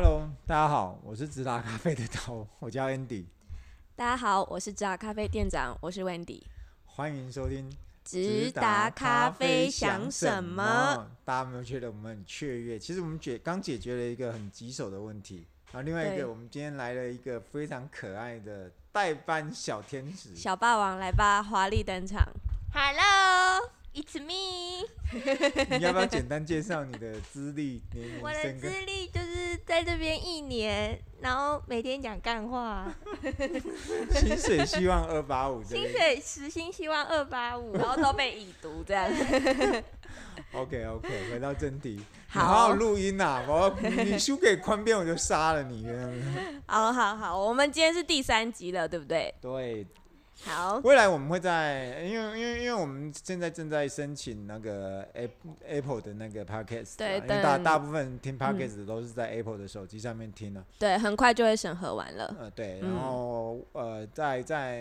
Hello，大家好，我是直达咖啡的头，我叫 Andy。大家好，我是直达咖啡店长，我是 Wendy。欢迎收听直达咖啡想什么？大家有没有觉得我们很雀跃？其实我们解刚解决了一个很棘手的问题。然后另外一个，我们今天来了一个非常可爱的代班小天使，小霸王来吧，华丽登场。Hello。It's me。你要不要简单介绍你的资历？我的资历就是在这边一年，然后每天讲干话。薪水希望二八五。薪水时薪希望二八五，然后都被已读这样。OK OK，回到正题。好，好好录音呐、啊！我你输给宽边，我就杀了你。好好好，我们今天是第三集了，对不对？对。好，未来我们会在，因为因为因为我们现在正在申请那个 Apple 的那个 Podcast，对，因为大大部分听 Podcast 都是在 Apple 的手机上面听的，对，很快就会审核完了，呃，对，然后、嗯、呃，在在，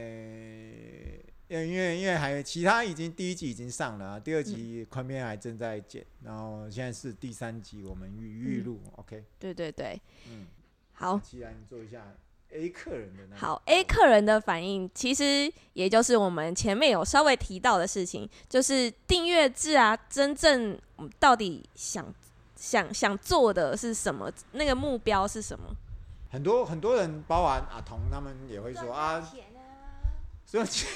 因为因为因为还有其他已经第一集已经上了，啊第二集宽边还正在剪，然后现在是第三集，我们预预录，OK，对对对，嗯，好，既然做一下。A 客人的好，A 客人的反应其实也就是我们前面有稍微提到的事情，就是订阅制啊，真正到底想想想做的是什么？那个目标是什么？很多很多人，包含阿童他们也会说啊，什么钱？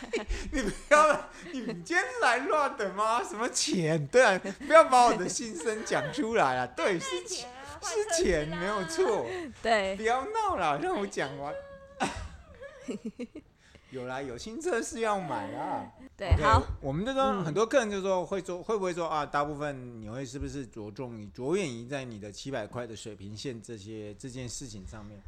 你不要，你今天是来乱的吗？什么钱？对啊，不要把我的心声讲出来啊！对，是钱。是钱没有错，对，不要闹了，让我讲完。有啦，有新车是要买啦。对，okay, 好，我们就说很多客人就说会说会不会说啊？大部分你会是不是着重于着眼于在你的七百块的水平线这些这件事情上面？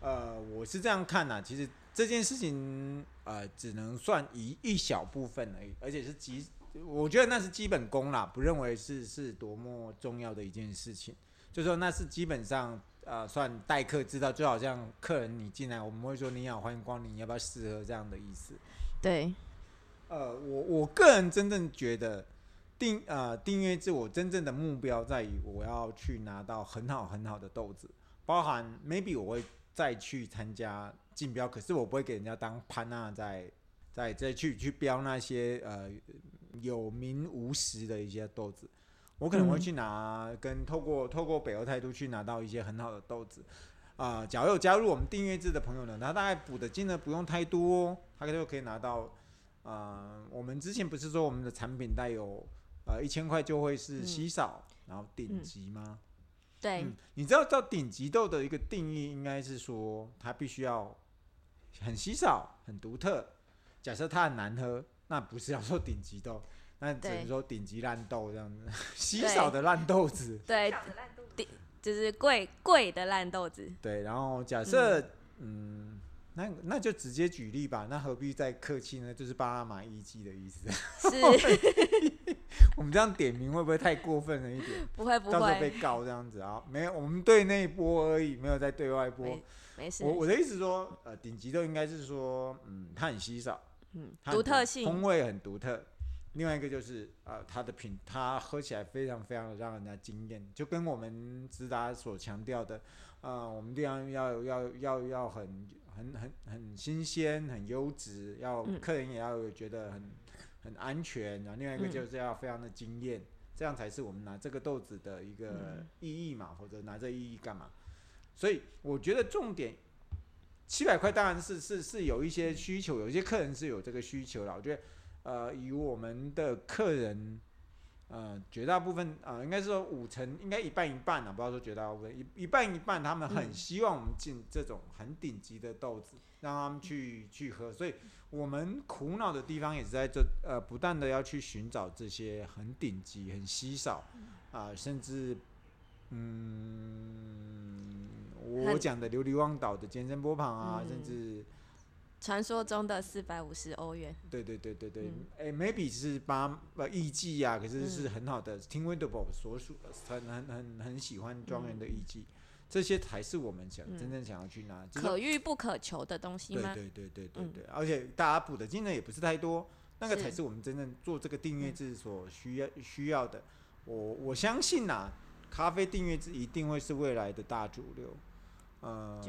呃，我是这样看呐、啊，其实这件事情呃只能算一一小部分而已，而且是基，我觉得那是基本功啦，不认为是是多么重要的一件事情。就说那是基本上，呃，算待客之道，就好像客人你进来，我们会说你好，欢迎光临，你要不要试喝这样的意思。对，呃，我我个人真正觉得订呃订阅制，我真正的目标在于我要去拿到很好很好的豆子，包含 maybe 我会再去参加竞标，可是我不会给人家当潘娜在在再去去标那些呃有名无实的一些豆子。我可能会去拿，跟透过透过北欧态度去拿到一些很好的豆子，啊、呃，假如有加入我们订阅制的朋友呢，他大概补的金额不用太多，他就可以拿到，啊、呃，我们之前不是说我们的产品带有，呃，一千块就会是稀少，嗯、然后顶级吗？嗯、对、嗯，你知道到顶级豆的一个定义应该是说，它必须要很稀少、很独特。假设它很难喝，那不是要说顶级豆。那只能说顶级烂豆这样子，稀少的烂豆子。对，顶就是贵贵的烂豆子。对，然后假设，嗯，嗯，那那就直接举例吧，那何必再客气呢？就是巴拿马一季的意思。是。我们这样点名会不会太过分了一点？不会不会。到时候被告这样子啊？没有，我们对内播而已，没有在对外播。没，没事。我我的意思说，呃，顶级豆应该是说，嗯，它很稀少，嗯，独特性，风味很独特。另外一个就是，呃，它的品，它喝起来非常非常的让人家惊艳，就跟我们直达所强调的，呃，我们这样要要要要很很很很新鲜、很优质，要客人也要觉得很很安全。然后另外一个就是要非常的惊艳，这样才是我们拿这个豆子的一个意义嘛，或者拿这意义干嘛？所以我觉得重点，七百块当然是是是有一些需求，有一些客人是有这个需求的，我觉得。呃，以我们的客人，呃，绝大部分啊、呃，应该是说五成，应该一半一半啊，不要说绝大部分，一一半一半，他们很希望我们进这种很顶级的豆子，让他们去去喝。所以，我们苦恼的地方也是在这，呃，不断的要去寻找这些很顶级、很稀少，啊、呃，甚至，嗯，我讲的流离忘岛的尖山波旁啊，甚至。传说中的四百五十欧元。对对对对对，哎、嗯欸、，maybe 是八呃艺妓啊，可是是很好的。Tim Wendelboe 所属很很很很喜欢庄园的艺妓，嗯，这些才是我们想、嗯、真正想要去拿可遇不可求的东西吗？对对对对对而且大家补的金额也不是太多，那个才是我们真正做这个订阅制所需要需要的。我我相信呐、啊，咖啡订阅制一定会是未来的大主流。呃，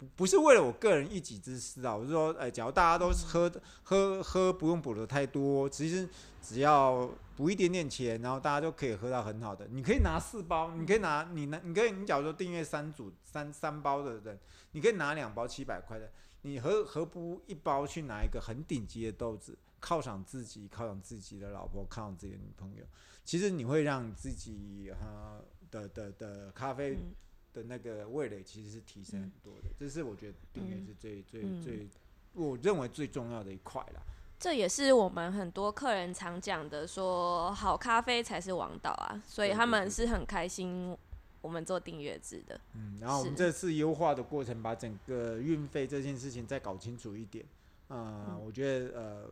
不不是为了我个人一己之私啊，我是说，哎、欸，假如大家都喝、嗯、喝喝不用补的太多，其实只要补一点点钱，然后大家就可以喝到很好的。你可以拿四包，你可以拿你拿，你可以你假如说订阅三组三三包的人，你可以拿两包七百块的，你何何不一包去拿一个很顶级的豆子，犒赏自己，犒赏自己的老婆，犒赏自己的女朋友。其实你会让自己哈的的的，的咖啡。嗯的那个味蕾其实是提升很多的，嗯、这是我觉得订阅是最、嗯、最最，我认为最重要的一块啦。这也是我们很多客人常讲的，说好咖啡才是王道啊，所以他们是很开心我们做订阅制的。嗯，然后我们这次优化的过程，把整个运费这件事情再搞清楚一点。呃、嗯，我觉得呃，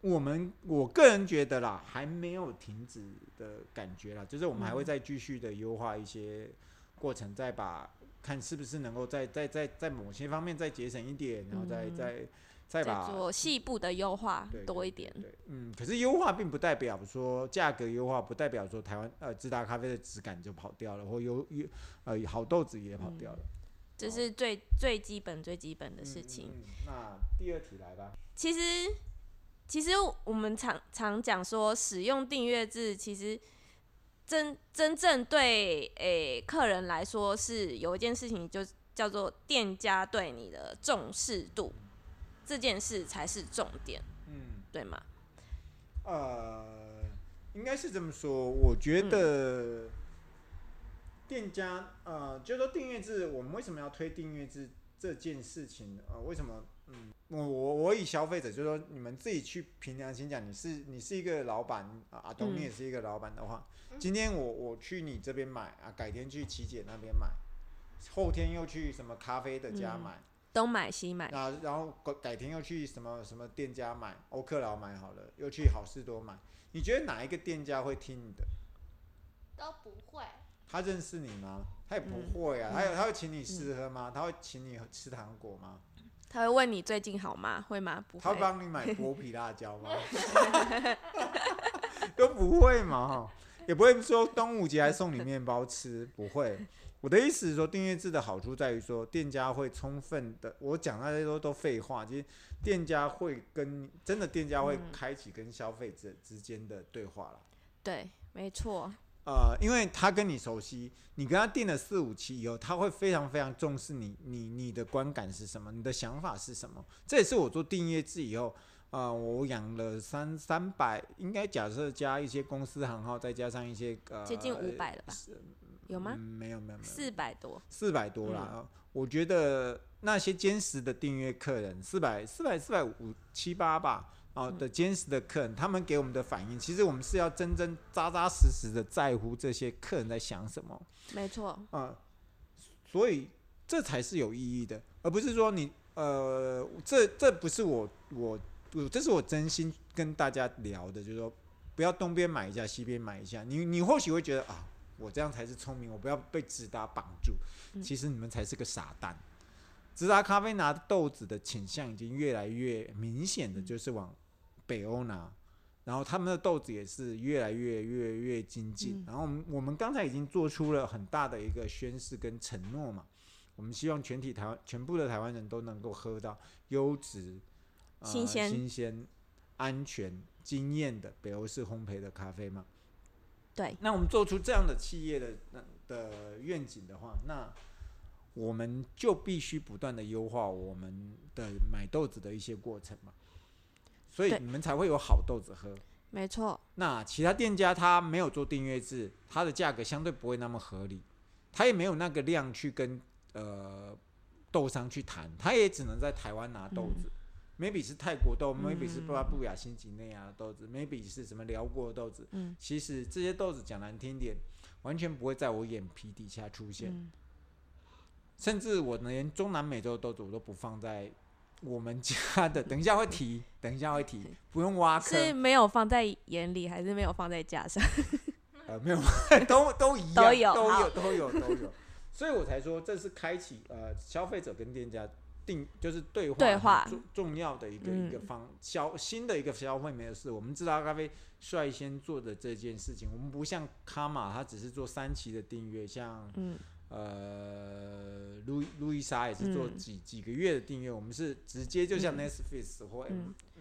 我们我个人觉得啦，还没有停止的感觉啦，就是我们还会再继续的优化一些。过程再把看是不是能够在在在在某些方面再节省一点，然后再、嗯、再再把做细部的优化多一点。对，嗯，可是优化并不代表说价格优化，不代表说台湾呃直达咖啡的质感就跑掉了，或优优呃好豆子也跑掉了。嗯、这是最最基本最基本的事情。嗯嗯、那第二题来吧。其实其实我们常常讲说使用订阅制，其实。真真正对诶、欸、客人来说是有一件事情，就叫做店家对你的重视度，这件事才是重点，嗯，对吗？呃，应该是这么说。我觉得店家，呃，就说订阅制，我们为什么要推订阅制这件事情？呃，为什么？嗯，我我我以消费者，就是说你们自己去凭良心讲，你是你是一个老板啊，阿东你也是一个老板的话。嗯今天我我去你这边买啊，改天去琪姐那边买，后天又去什么咖啡的家买，东买西买。啊，然后改改天又去什么什么店家买，欧克劳买好了，又去好事多买。你觉得哪一个店家会听你的？都不会。他认识你吗？他也不会啊。他有他会请你试喝吗？他会请你吃糖果吗？他会问你最近好吗？会吗？不会。他会帮你买剥皮辣椒吗？都不会嘛。也不会说端午节还送你面包吃，不会。我的意思是说，订阅制的好处在于说，店家会充分的，我讲那些都都废话。其实店家会跟真的店家会开启跟消费者之间的对话了。对，没错。呃，因为他跟你熟悉，你跟他订了四五期以后，他会非常非常重视你，你你的观感是什么，你的想法是什么。这也是我做订阅制以后。啊、呃，我养了三三百，应该假设加一些公司行号，再加上一些呃，接近五百了吧？有吗？嗯、没有没有没有，四百多，四百多啦、嗯。我觉得那些坚实的订阅客人，四百四百四百五七八吧，啊、呃、的坚实的客人，他们给我们的反应，其实我们是要真真扎扎实实的在乎这些客人在想什么。没错。啊、呃，所以这才是有意义的，而不是说你呃，这这不是我我。不，这是我真心跟大家聊的，就是说，不要东边买一下，西边买一下。你你或许会觉得啊，我这样才是聪明，我不要被直达绑住。其实你们才是个傻蛋。直达咖啡拿豆子的倾向已经越来越明显的就是往北欧拿，然后他们的豆子也是越来越越越精进。然后我们我们刚才已经做出了很大的一个宣誓跟承诺嘛，我们希望全体台湾全部的台湾人都能够喝到优质。新鲜、呃、新鲜、安全、惊艳的北欧式烘焙的咖啡嘛？对。那我们做出这样的企业的的愿景的话，那我们就必须不断的优化我们的买豆子的一些过程嘛。所以你们才会有好豆子喝。没错。那其他店家他没有做订阅制，他的价格相对不会那么合理，他也没有那个量去跟呃豆商去谈，他也只能在台湾拿豆子。嗯 maybe 是泰国豆、嗯、，maybe 是巴布亚新几内亚的豆子、嗯、，maybe 是什么辽国的豆子、嗯。其实这些豆子讲难听点，完全不会在我眼皮底下出现。嗯、甚至我连中南美洲的豆子我都不放在我们家的。等一下会提，等一下会提，不用挖坑。是没有放在眼里，还是没有放在架上？呃，没有，都都一样，都有，都有，都有，都有。所以我才说，这是开启呃消费者跟店家。定就是对话对话重重要的一个、嗯、一个方消新的一个消费没有事，我们知道咖啡率先做的这件事情，我们不像卡玛，他只是做三期的订阅，像、嗯、呃路路易莎也是做几、嗯、几个月的订阅，我们是直接就像 Netflix 或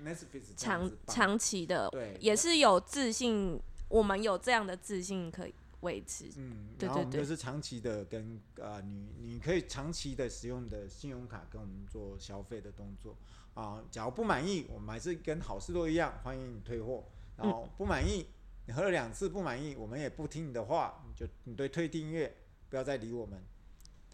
Netflix 长长期的，对，也是有自信，我们有这样的自信可以。维持，嗯，对对对，然后我们就是长期的跟呃你你可以长期的使用的信用卡跟我们做消费的动作。啊，假如不满意，我们还是跟好事多一样，欢迎你退货。然后不满意，你喝了两次不满意，我们也不听你的话，你就你对退订阅，不要再理我们。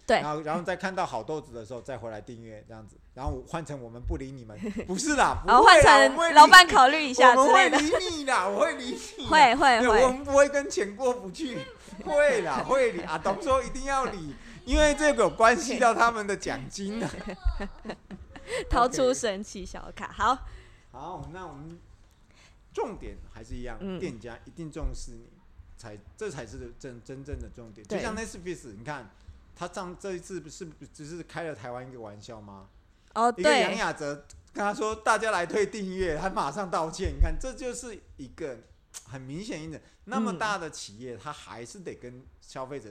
对，然后然后再看到好豆子的时候再回来订阅这样子，然后换成我们不理你们，不是啦，然后换成老板考虑一下之类的，我会理你啦，我会理你，会会会，我们不会跟钱过不去，会啦会理。啊，董说一定要理，因为这个有关系到他们的奖金啊。掏出神奇小卡，好，好，那我们重点还是一样，嗯、店家一定重视你，才这才是真真正的重点，就像 Netflix，你看。他上这一次不是只是开了台湾一个玩笑吗？哦，对。一个杨雅哲跟他说：“大家来退订阅，他马上道歉。”你看，这就是一个很明显一点，那么大的企业，他还是得跟消费者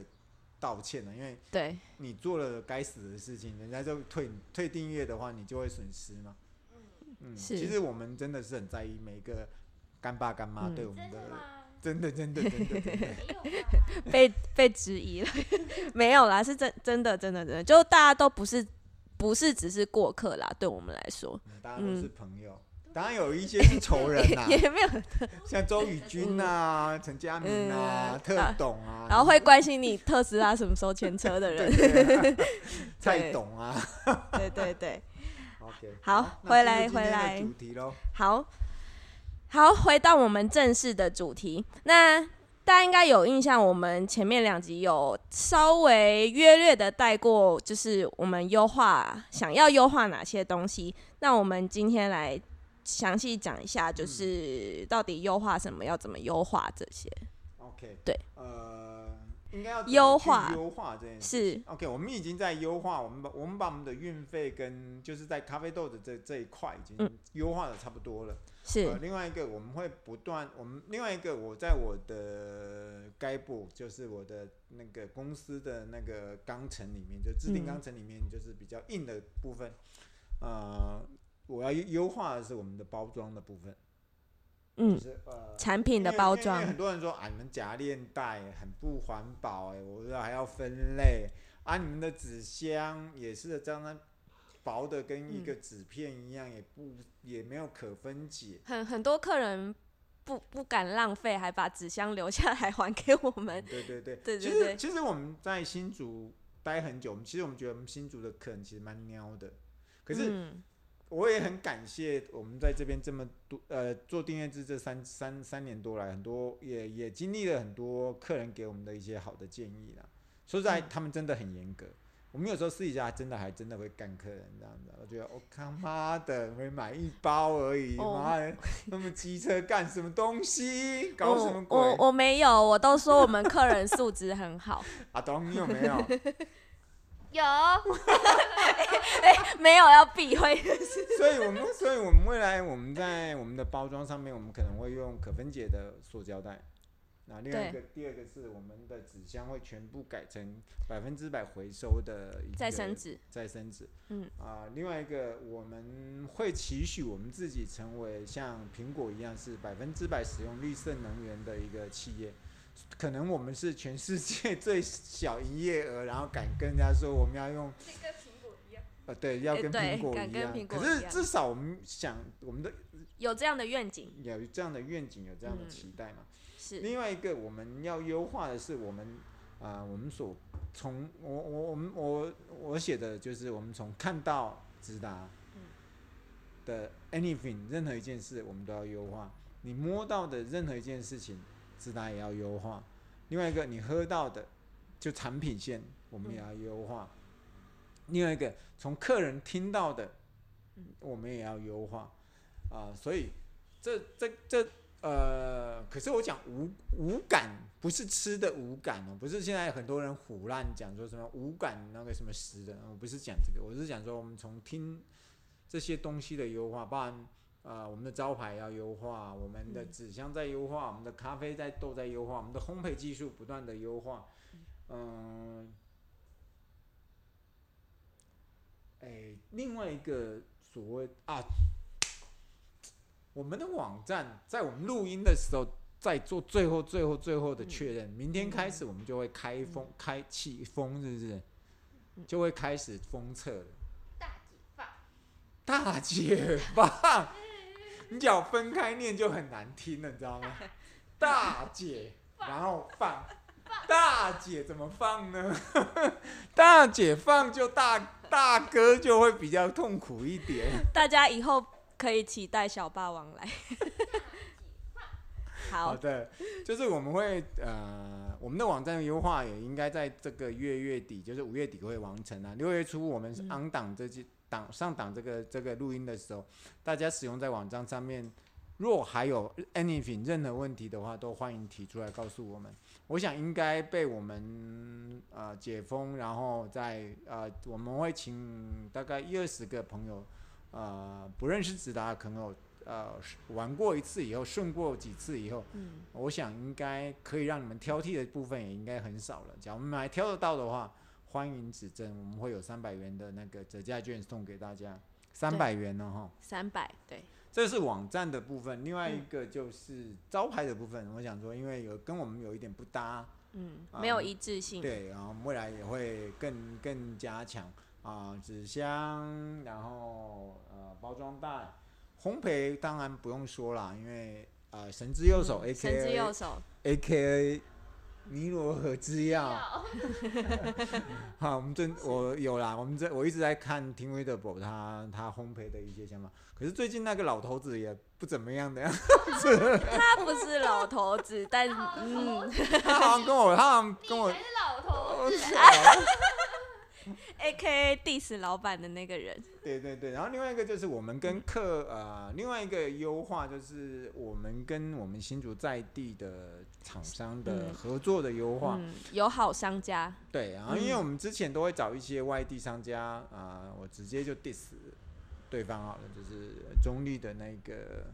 道歉的，因为对你做了该死的事情，人家就退退订阅的话，你就会损失嘛。嗯，其实我们真的是很在意每个干爸干妈对我们的。真的，真的，真的，真的，被被质疑了，没有啦，是真真的，真的，真的，就大家都不是不是只是过客啦，对我们来说，嗯、大家都是朋友，嗯、当然有一些是仇人呐、啊，也没有，像周宇君啊、陈嘉明啊、嗯、特董啊，然后会关心你特斯拉什么时候牵车的人，蔡董啊，对对对，OK，好，好回来回来，主题喽，好。好，回到我们正式的主题。那大家应该有印象，我们前面两集有稍微约略的带过，就是我们优化想要优化哪些东西。那我们今天来详细讲一下，就是到底优化什么，要怎么优化这些。OK，对，呃，应该要优化优化这件事是。OK。我们已经在优化，我们把我们把我们的运费跟就是在咖啡豆的这这一块已经优化的差不多了。是、呃，另外一个我们会不断，我们另外一个我在我的该部，就是我的那个公司的那个钢程里面，就制定钢程里面就是比较硬的部分，嗯、呃，我要优化的是我们的包装的部分，嗯，就是呃产品的包装，很多人说啊，你们夹链袋很不环保，哎，我说还要分类，啊，你们的纸箱也是这样。薄的跟一个纸片一样，也不也没有可分解。很很多客人不不敢浪费，还把纸箱留下来还给我们。对对对，对对 对。其实其实我们在新竹待很久，我们其实我们觉得我们新竹的客人其实蛮喵的。可是我也很感谢我们在这边这么多呃做订阅制这三三三年多来，很多也也经历了很多客人给我们的一些好的建议啦。说实在，他们真的很严格。我们有时候私底下真的还真的会干客人这样子，我觉得我他妈的会买一包而已，妈、oh. 的那么机车干什么东西，搞什么鬼？我我，我没有，我都说我们客人素质很好。阿东，你有没有？有、没有要避讳的事。所以我们所以我们未来我们在我们的包装上面，我们可能会用可分解的塑胶袋。那另外一个，第二个是我们的纸箱会全部改成百分之百回收的一个再生纸，再生纸。嗯啊，另外一个我们会期许我们自己成为像苹果一样是百分之百使用绿色能源的一个企业。可能我们是全世界最小营业额，然后敢跟人家说我们要用。呃，对，要跟苹果一样。可是至少我们想，我们的有这样的愿景，有这样的愿景，有这样的期待嘛？嗯是另外一个我们要优化的是我们啊、呃，我们所从我我我们我我写的就是我们从看到直达的 anything 任何一件事我们都要优化。你摸到的任何一件事情，直达也要优化。另外一个你喝到的就产品线我们也要优化。另外一个从客人听到的，我们也要优化。啊、呃，所以这这这。呃，可是我讲无无感，不是吃的无感哦，不是现在很多人胡乱讲说什么无感那个什么食的，我不是讲这个，我是讲说我们从听这些东西的优化，包含呃我们的招牌要优化，我们的纸箱在优化，我们的咖啡在豆在优化，我们的烘焙技术不断的优化，嗯、呃，哎，另外一个所谓啊。我们的网站在我们录音的时候，在做最后、最后、最后的确认。明天开始，我们就会开封、开启封，是不是？就会开始封测了。大解放！大解放！你只要分开念就很难听了，你知道吗？大解，然后放。大姐怎么放呢？大姐放就大大哥就会比较痛苦一点。大家以后。可以期待小霸王来。好，好的，就是我们会呃，我们的网站优化也应该在这个月月底，就是五月底会完成啊。六月初我们是 on 档这些档上档这个这个录音的时候，大家使用在网站上面，若还有 anything 任何问题的话，都欢迎提出来告诉我们。我想应该被我们呃解封，然后再呃我们会请大概一二十个朋友。呃，不认识直达的朋友，呃，玩过一次以后，顺过几次以后，嗯，我想应该可以让你们挑剔的部分也应该很少了。假如我们还挑得到的话，欢迎指正，我们会有三百元的那个折价券送给大家，三百元呢，哈，三百，对，这是网站的部分。另外一个就是招牌的部分，嗯、我想说，因为有跟我们有一点不搭，嗯，没有一致性，对，然后未来也会更更加强。啊，纸箱，然后呃，包装袋，烘焙当然不用说了，因为呃，神之右手 A K A，神之右手 A K A，尼罗河之药。好，我们这我有啦，我们这我一直在看 Tim Wedderburn 他他烘焙的一些想法，可是最近那个老头子也不怎么样的样子。他不是老头子，但嗯，他好像跟我，他好像跟我。是老头子。A K A diss 老板的那个人，对对对，然后另外一个就是我们跟客呃，另外一个优化就是我们跟我们新竹在地的厂商的合作的优化，友好商家。对，然后因为我们之前都会找一些外地商家啊、呃，我直接就 diss 对方好了，就是中立的那个。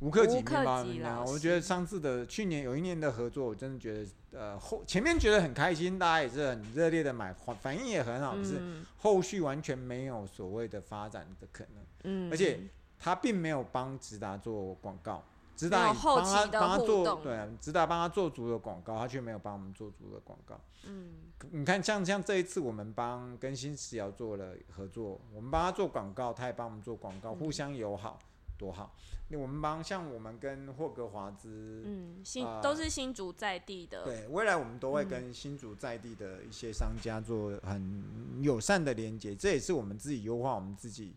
无克己面包面包，我觉得上次的去年有一年的合作，我真的觉得呃后前面觉得很开心，大家也是很热烈的买，反应也很好，可是后续完全没有所谓的发展的可能。嗯，而且他并没有帮直达做广告，直达帮他帮他做对，直达帮他做足了广告，他却没有帮我们做足了广告。嗯，你看像像这一次我们帮跟新食谣做了合作，我们帮他做广告，他也帮我们做广告，互相友好。多好！那我们帮像我们跟霍格华兹，嗯，新、呃、都是新竹在地的。对，未来我们都会跟新竹在地的一些商家做很友善的连接，这也是我们自己优化我们自己，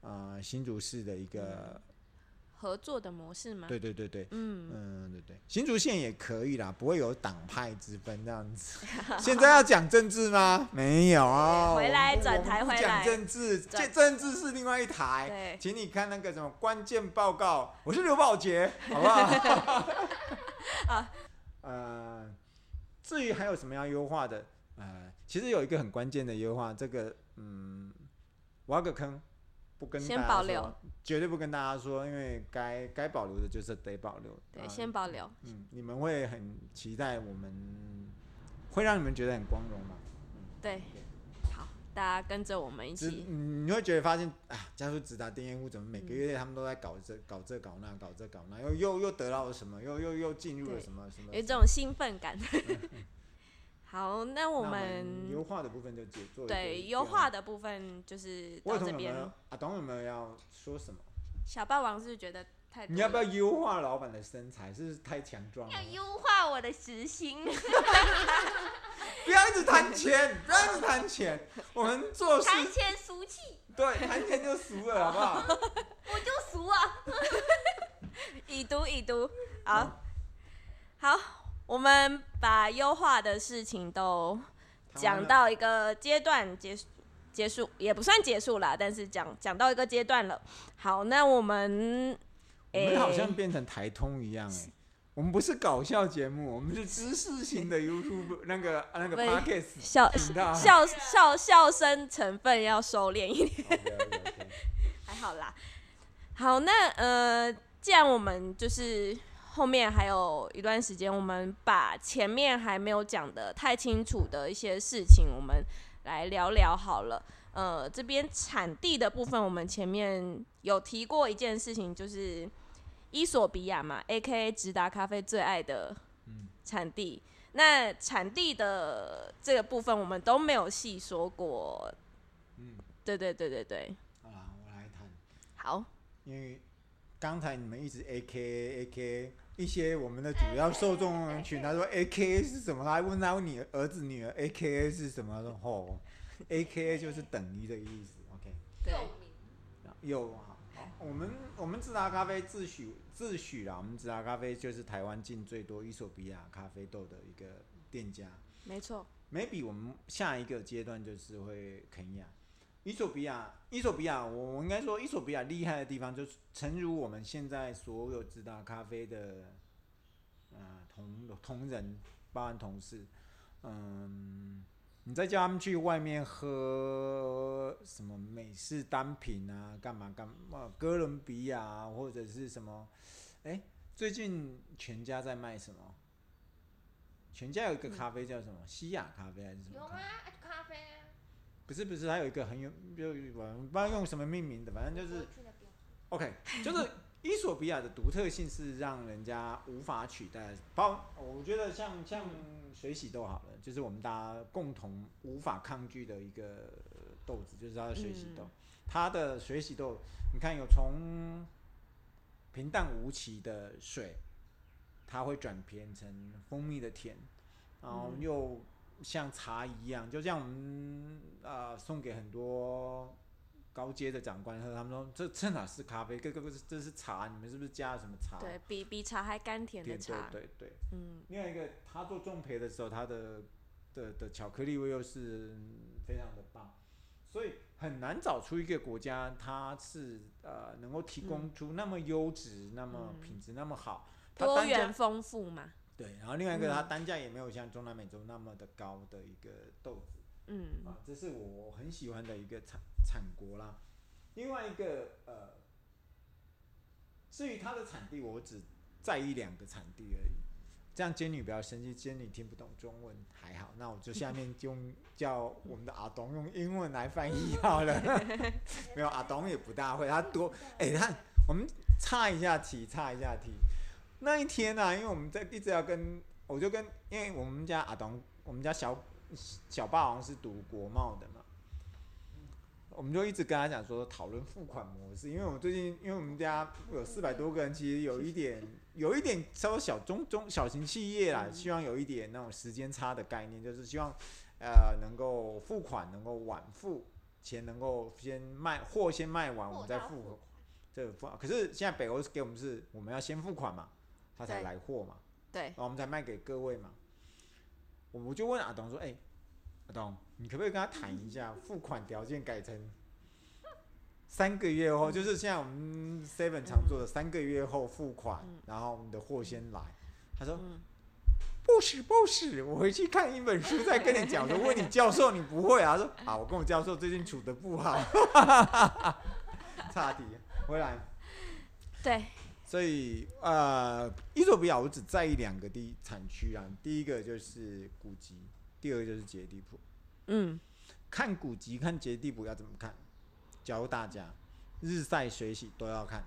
呃，新竹市的一个。嗯合作的模式吗？对对对对，嗯嗯对对，新竹县也可以啦，不会有党派之分这样子。现在要讲政治吗？没有。回来转台回来。讲政治，这政治是另外一台。对，请你看那个什么关键报告，我是刘宝杰，好不好？啊，呃，至于还有什么要优化的，呃，其实有一个很关键的优化，这个嗯，挖个坑。不跟大家说，先保留，绝对不跟大家说，因为该该保留的就是得保留。对，啊、先保留。嗯，你们会很期待我们，会让你们觉得很光荣吗？嗯，对。对好，大家跟着我们一起。你会觉得发现啊，加速直达电业务怎么每个月他们都在搞这搞这搞那搞这搞那，又又又得到了什么，又又又进入了什么什么，有一种兴奋感。好，那我们优化的部分就解做。对，优化的部分就是到这边。阿董有没有要说什么？小霸王是觉得太……你要不要优化老板的身材？是不是太强壮？要优化我的时薪。不要一直谈钱，不要一直谈钱。我们做事谈钱俗气。对，谈钱就俗了，好不好？我就俗啊。已读已读，好，好。我们把优化的事情都讲到一个阶段结束，结束也不算结束啦，但是讲讲到一个阶段了。好，那我们我们好像变成台通一样哎、欸。我们不是搞笑节目，我们是知识型的 YouTube 那个那个 Podcast 笑笑笑笑声成分要收敛一点。Okay, okay, okay. 还好啦。好，那呃，既然我们就是后面还有一段时间，我们把前面还没有讲的太清楚的一些事情，我们来聊聊好了。呃，这边产地的部分，我们前面有提过一件事情，就是。伊索比亚嘛，A.K.A. 直达咖啡最爱的产地。嗯、那产地的这个部分，我们都没有细说过。嗯，对对对对对。好啦，我来谈。好。因为刚才你们一直 A.K.A. A.K.A. 一些我们的主要受众群，他说 A.K.A. 是什么？他问他你儿子女儿 A.K.A. 是什么？说哦，A.K.A. 就是等于的意思。OK。对。有。我们我们直达咖啡自诩自诩啦，我们直达咖啡就是台湾进最多伊索比亚咖啡豆的一个店家。没错。Maybe 我们下一个阶段就是会肯亚。伊索比亚，伊索比亚，我我应该说伊索比亚厉害的地方，就是诚如我们现在所有知道咖啡的啊、呃、同同仁，包含同事，嗯。你再叫他们去外面喝什么美式单品啊？干嘛干嘛？哥伦比亚啊，或者是什么？哎，最近全家在卖什么？全家有一个咖啡叫什么？西亚咖啡还是什么？有吗？不是不是，还有一个很有，不知道用什么命名的，反正就是。OK，就是。伊索比亚的独特性是让人家无法取代，包我觉得像像水洗豆好了，就是我们大家共同无法抗拒的一个豆子，就是它的水洗豆。嗯、它的水洗豆，你看有从平淡无奇的水，它会转变成蜂蜜的甜，然后又像茶一样，就像我们啊、呃、送给很多。高阶的长官喝，他们说这这哪是咖啡？这个不是，这是茶。你们是不是加了什么茶？对比比茶还甘甜的茶。对对对，嗯。另外一个，他做种培的时候，他的的的巧克力味又是非常的棒，所以很难找出一个国家，它是呃能够提供出那么优质、嗯、那么品质那么好、多元丰富嘛。对，然后另外一个，它单价也没有像中南美洲那么的高的一个豆子。嗯啊，这是我很喜欢的一个产产国啦。另外一个呃，至于它的产地，我只在意两个产地而已。这样仙女不要生气，仙女听不懂中文还好。那我就下面用叫我们的阿东用英文来翻译好了。没有阿东也不大会，他多哎，他我们岔一下题，岔一下题。那一天呢、啊，因为我们在一直要跟，我就跟，因为我们家阿东，我们家小。小霸王是读国贸的嘛，我们就一直跟他讲说讨论付款模式，因为我们最近因为我们家有四百多个人，其实有一点有一点稍微小中中小型企业啦，希望有一点那种时间差的概念，就是希望呃能够付款能够晚付钱，能够先卖货先卖完，我们再付这个付。可是现在北欧给我们是我们要先付款嘛，他才来货嘛，对，然后我们才卖给各位嘛。我就问阿东说：“哎、欸，阿东，你可不可以跟他谈一下 付款条件改成三个月后，就是现在我们 Seven 常做的三个月后付款，然后我们的货先来。”他说：“不是不是，我回去看一本书再跟你讲。如果你教授你不会啊？”他说：“啊，我跟我教授最近处的不好。”差题回来，对。所以，呃，伊索比亚我只在意两个地产区啊，第一个就是古籍，第二个就是杰地普。嗯，看古籍、看杰地普要怎么看？教大家，日晒水洗都要看，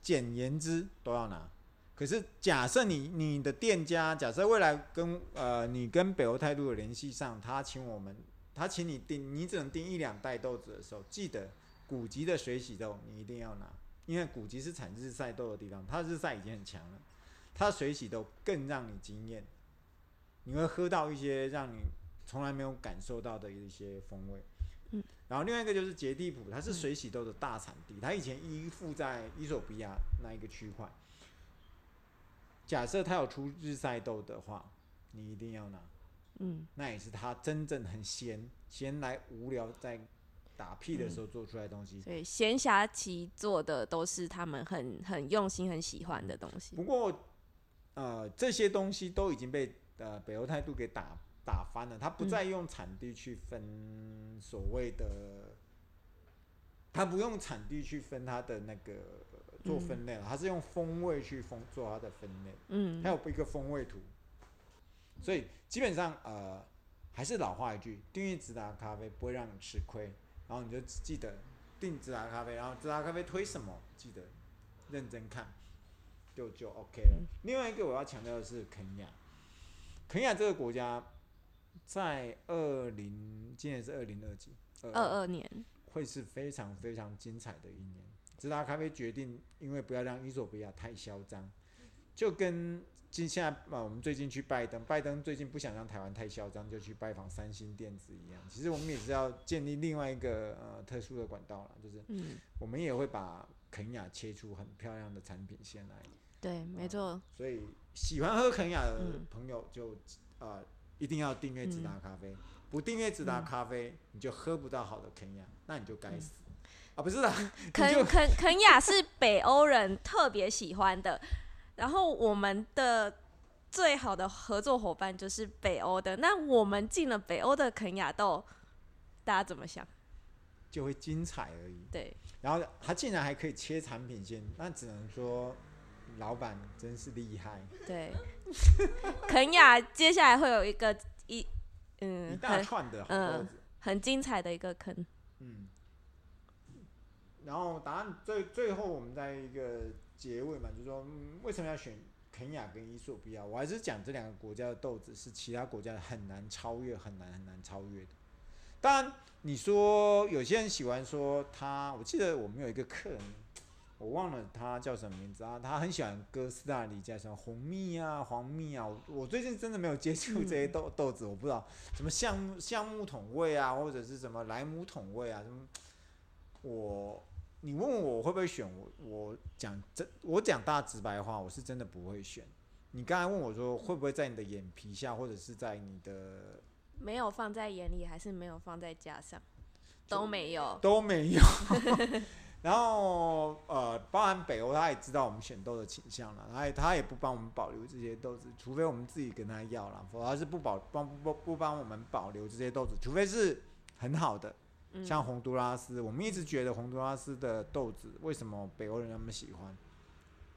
简言之都要拿。可是假设你你的店家，假设未来跟呃你跟北欧态度有联系上，他请我们，他请你订，你只能订一两袋豆子的时候，记得古籍的水洗豆你一定要拿。因为古吉是产日晒豆的地方，它日晒已经很强了，它水洗豆更让你惊艳，你会喝到一些让你从来没有感受到的一些风味。嗯，然后另外一个就是杰地普，它是水洗豆的大产地，它以前依附在伊索比亚那一个区块。假设它有出日晒豆的话，你一定要拿。嗯，那也是它真正很闲，闲来无聊在打屁的时候做出来的东西。所以闲暇期做的都是他们很很用心、很喜欢的东西。不过，呃，这些东西都已经被呃北欧态度给打打翻了，他不再用产地去分所谓的，他不用产地去分他的那个做分类了，他是用风味去分做他的分类。嗯，还有一个风味图。所以基本上呃。还是老话一句，订阅直达咖啡不会让你吃亏，然后你就记得定直达咖啡，然后直达咖啡推什么，记得认真看，就就 OK 了。嗯、另外一个我要强调的是肯亚，肯亚这个国家在二零，今年是二零二几？二二年会是非常非常精彩的一年。直达咖啡决定，因为不要让伊索比亚太嚣张，就跟。现在啊，我们最近去拜登，拜登最近不想让台湾太嚣张，就去拜访三星电子一样。其实我们也是要建立另外一个呃特殊的管道了，就是我们也会把肯亚切出很漂亮的产品线来。对，没错、呃。所以喜欢喝肯亚的朋友就啊、呃、一定要订阅直达咖啡，嗯、不订阅直达咖啡你就喝不到好的肯亚，那你就该死、嗯、啊！不是的，肯肯肯亚是北欧人特别喜欢的。然后我们的最好的合作伙伴就是北欧的，那我们进了北欧的肯亚豆，大家怎么想？就会精彩而已。对。然后他竟然还可以切产品线，那只能说老板真是厉害。对。肯雅接下来会有一个一嗯一大串的嗯，很精彩的一个坑。嗯。然后答案最最后我们在一个。结尾嘛，就是说，嗯，为什么要选肯雅跟伊索比亚？我还是讲这两个国家的豆子是其他国家很难超越，很难很难超越的。当然，你说有些人喜欢说他，我记得我们有一个客人，我忘了他叫什么名字啊，他很喜欢哥斯达黎加什么红蜜啊、黄蜜啊。我我最近真的没有接触这些豆豆子，我不知道什么橡橡木桶味啊，或者是什么莱姆桶味啊，什么我。你问我会不会选我？我讲这，我讲大直白话，我是真的不会选。你刚才问我说会不会在你的眼皮下，或者是在你的没有放在眼里，还是没有放在架上，都没有，都没有。然后呃，包含北欧，他也知道我们选豆的倾向了，他也他也不帮我们保留这些豆子，除非我们自己跟他要了，否则他是不保帮不不不帮我们保留这些豆子，除非是很好的。像洪都拉斯，我们一直觉得洪都拉斯的豆子为什么北欧人那么喜欢？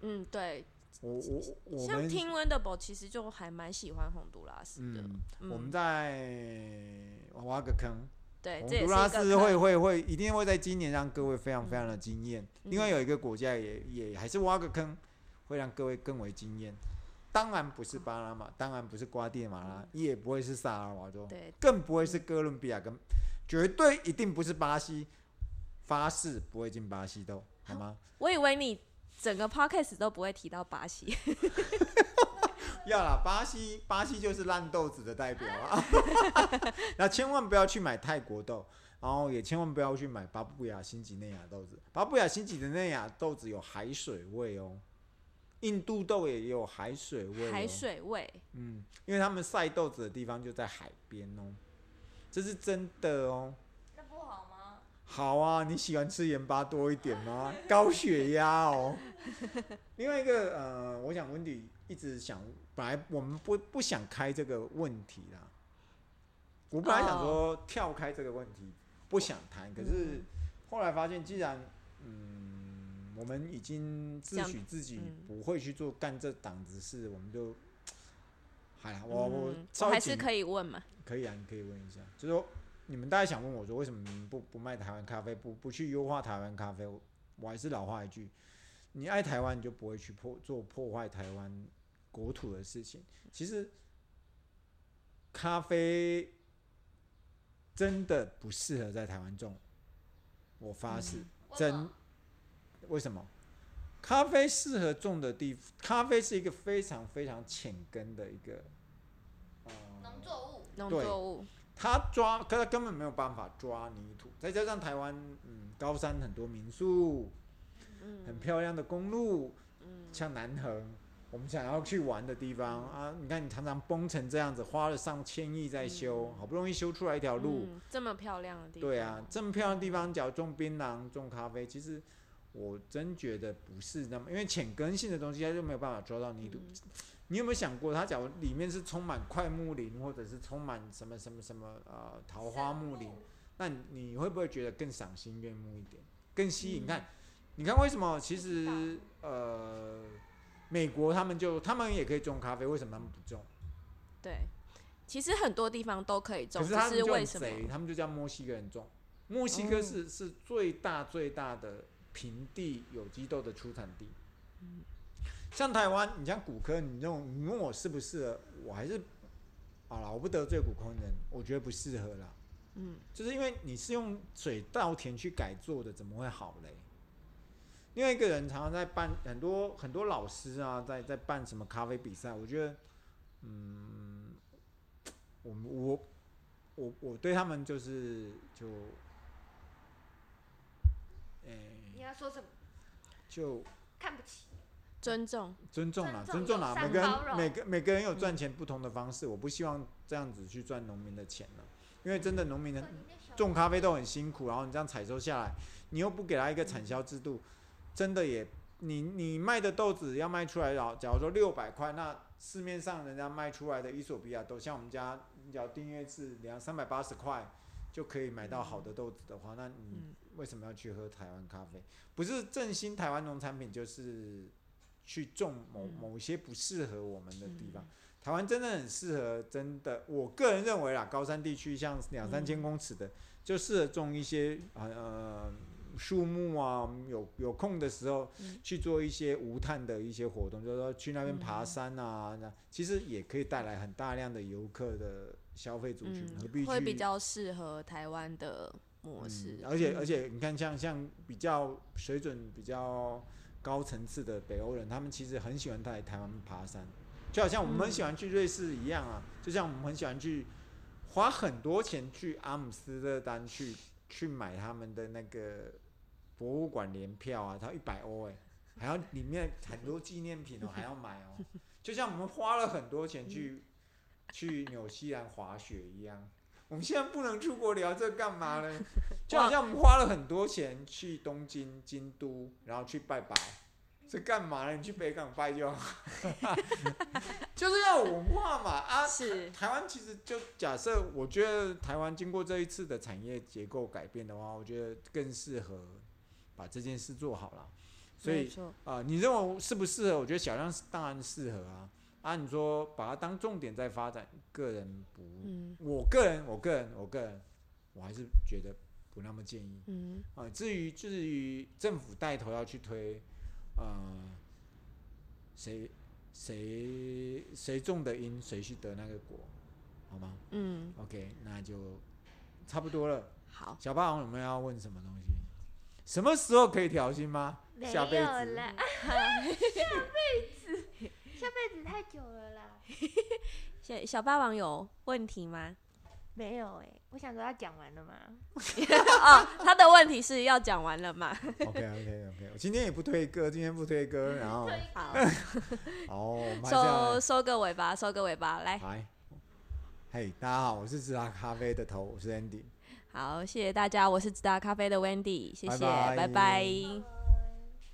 嗯，对，我我我像 Tinwonderful 其实就还蛮喜欢洪都拉斯的。嗯，嗯我们在挖个坑，对，洪都拉斯会会会一定会在今年让各位非常非常的惊艳。嗯、另外有一个国家也也还是挖个坑，会让各位更为惊艳。当然不是巴拿马，当然不是瓜地马拉，嗯、也不会是萨尔瓦多，对，更不会是哥伦比亚跟。绝对一定不是巴西，发誓不会进巴西豆，好吗？我以为你整个 podcast 都不会提到巴西。要啦，巴西，巴西就是烂豆子的代表啊！那千万不要去买泰国豆，然后也千万不要去买巴布亚新几内亚豆子。巴布亚新几内亚豆子有海水味哦，印度豆也有海水味哦。海水味，嗯，因为他们晒豆子的地方就在海边哦。这是真的哦。那不好吗？好啊，你喜欢吃盐巴多一点吗？高血压哦。另外一个呃，我想温迪一直想，本来我们不不想开这个问题啦。我本来想说跳开这个问题，不想谈。可是后来发现，既然嗯，我们已经自诩自己不会去做干这档子事，我们就。好呀，我我我还是可以问嘛。可以啊，你可以问一下，就是说你们大家想问我说，为什么你们不不卖台湾咖啡，不不去优化台湾咖啡？我还是老话一句，你爱台湾，你就不会去破做破坏台湾国土的事情。其实咖啡真的不适合在台湾种，我发誓，嗯、真为什么？咖啡适合种的地，咖啡是一个非常非常浅根的一个农作物。农作物，它抓，可它根本没有办法抓泥土。再加上台湾，嗯，高山很多民宿，嗯很漂亮的公路，嗯像南横，我们想要去玩的地方啊！你看，你常常崩成这样子，花了上千亿在修，好不容易修出来一条路，嗯，这么漂亮的地方。对啊，这么漂亮的地方，只要种槟榔、种咖啡，其实我真觉得不是那么，因为浅根性的东西它就没有办法抓到泥土。嗯、你有没有想过，它假如里面是充满快木林，或者是充满什么什么什么呃桃花木林，那你会不会觉得更赏心悦目一点，更吸引？嗯、看，你看为什么？其实呃。美国他们就他们也可以种咖啡，为什么他们不种？对，其实很多地方都可以种，可是他们就为什么？他们就叫墨西哥人种。墨西哥是、嗯、是最大最大的平地有机豆的出产地。嗯、像台湾，你像骨科，你这种你问我适不适合，我还是好了，我不得罪古柯人，我觉得不适合啦。嗯，就是因为你是用水稻田去改做的，怎么会好嘞？另外一个人常常在办很多很多老师啊，在在办什么咖啡比赛，我觉得，嗯，我我我我对他们就是就，哎、欸，你要说什么？就看不起，尊重，尊重啦，尊重啦，每个人每个每个人有赚钱不同的方式，嗯、我不希望这样子去赚农民的钱了，因为真的农民的种咖啡都很辛苦，然后你这样采收下来，你又不给他一个产销制度。嗯真的也，你你卖的豆子要卖出来，然后假如说六百块，那市面上人家卖出来的伊索比亚豆，像我们家，你只要订阅是两三百八十块就可以买到好的豆子的话，那你为什么要去喝台湾咖啡？不是振兴台湾农产品，就是去种某某些不适合我们的地方。台湾真的很适合，真的，我个人认为啦，高山地区像两三千公尺的，就适合种一些呃。树木啊，有有空的时候去做一些无碳的一些活动，嗯、就是说去那边爬山啊，那、嗯、其实也可以带来很大量的游客的消费族群？会比较适合台湾的模式。嗯、而且而且，你看像像比较水准比较高层次的北欧人，他们其实很喜欢在台湾爬山，就好像我们很喜欢去瑞士一样啊，嗯、就像我们很喜欢去花很多钱去阿姆斯特丹去去买他们的那个。博物馆联票啊，它一百欧哎，还要里面很多纪念品哦，还要买哦。就像我们花了很多钱去 去纽西兰滑雪一样，我们现在不能出国聊这干嘛呢？就好像我们花了很多钱去东京、京都，然后去拜拜，这干嘛呢？你去北港拜就好，就是要有文化嘛啊！是台湾其实就假设，我觉得台湾经过这一次的产业结构改变的话，我觉得更适合。把这件事做好了，所以啊、呃，你认为适不适合？我觉得小亮当然适合啊。啊，你说把它当重点在发展，个人不，嗯、我个人，我个人，我个人，我还是觉得不那么建议。嗯啊，至于至于政府带头要去推，呃，谁谁谁种的因，谁去得那个果，好吗？嗯，OK，那就差不多了。好，小霸王有没有要问什么东西？什么时候可以调薪吗？下辈子。下辈子，下辈子太久了啦。小小霸王有问题吗？没有哎、欸，我想说要讲完了吗？哦，他的问题是要讲完了吗？OK OK OK，我今天也不推歌，今天不推歌，然后好，好，收收个尾巴，收个尾巴，来。嗨，嘿，大家好，我是直达咖啡的头，我是 Andy。好，谢谢大家，我是直达咖啡的 Wendy，谢谢，拜拜。拜拜。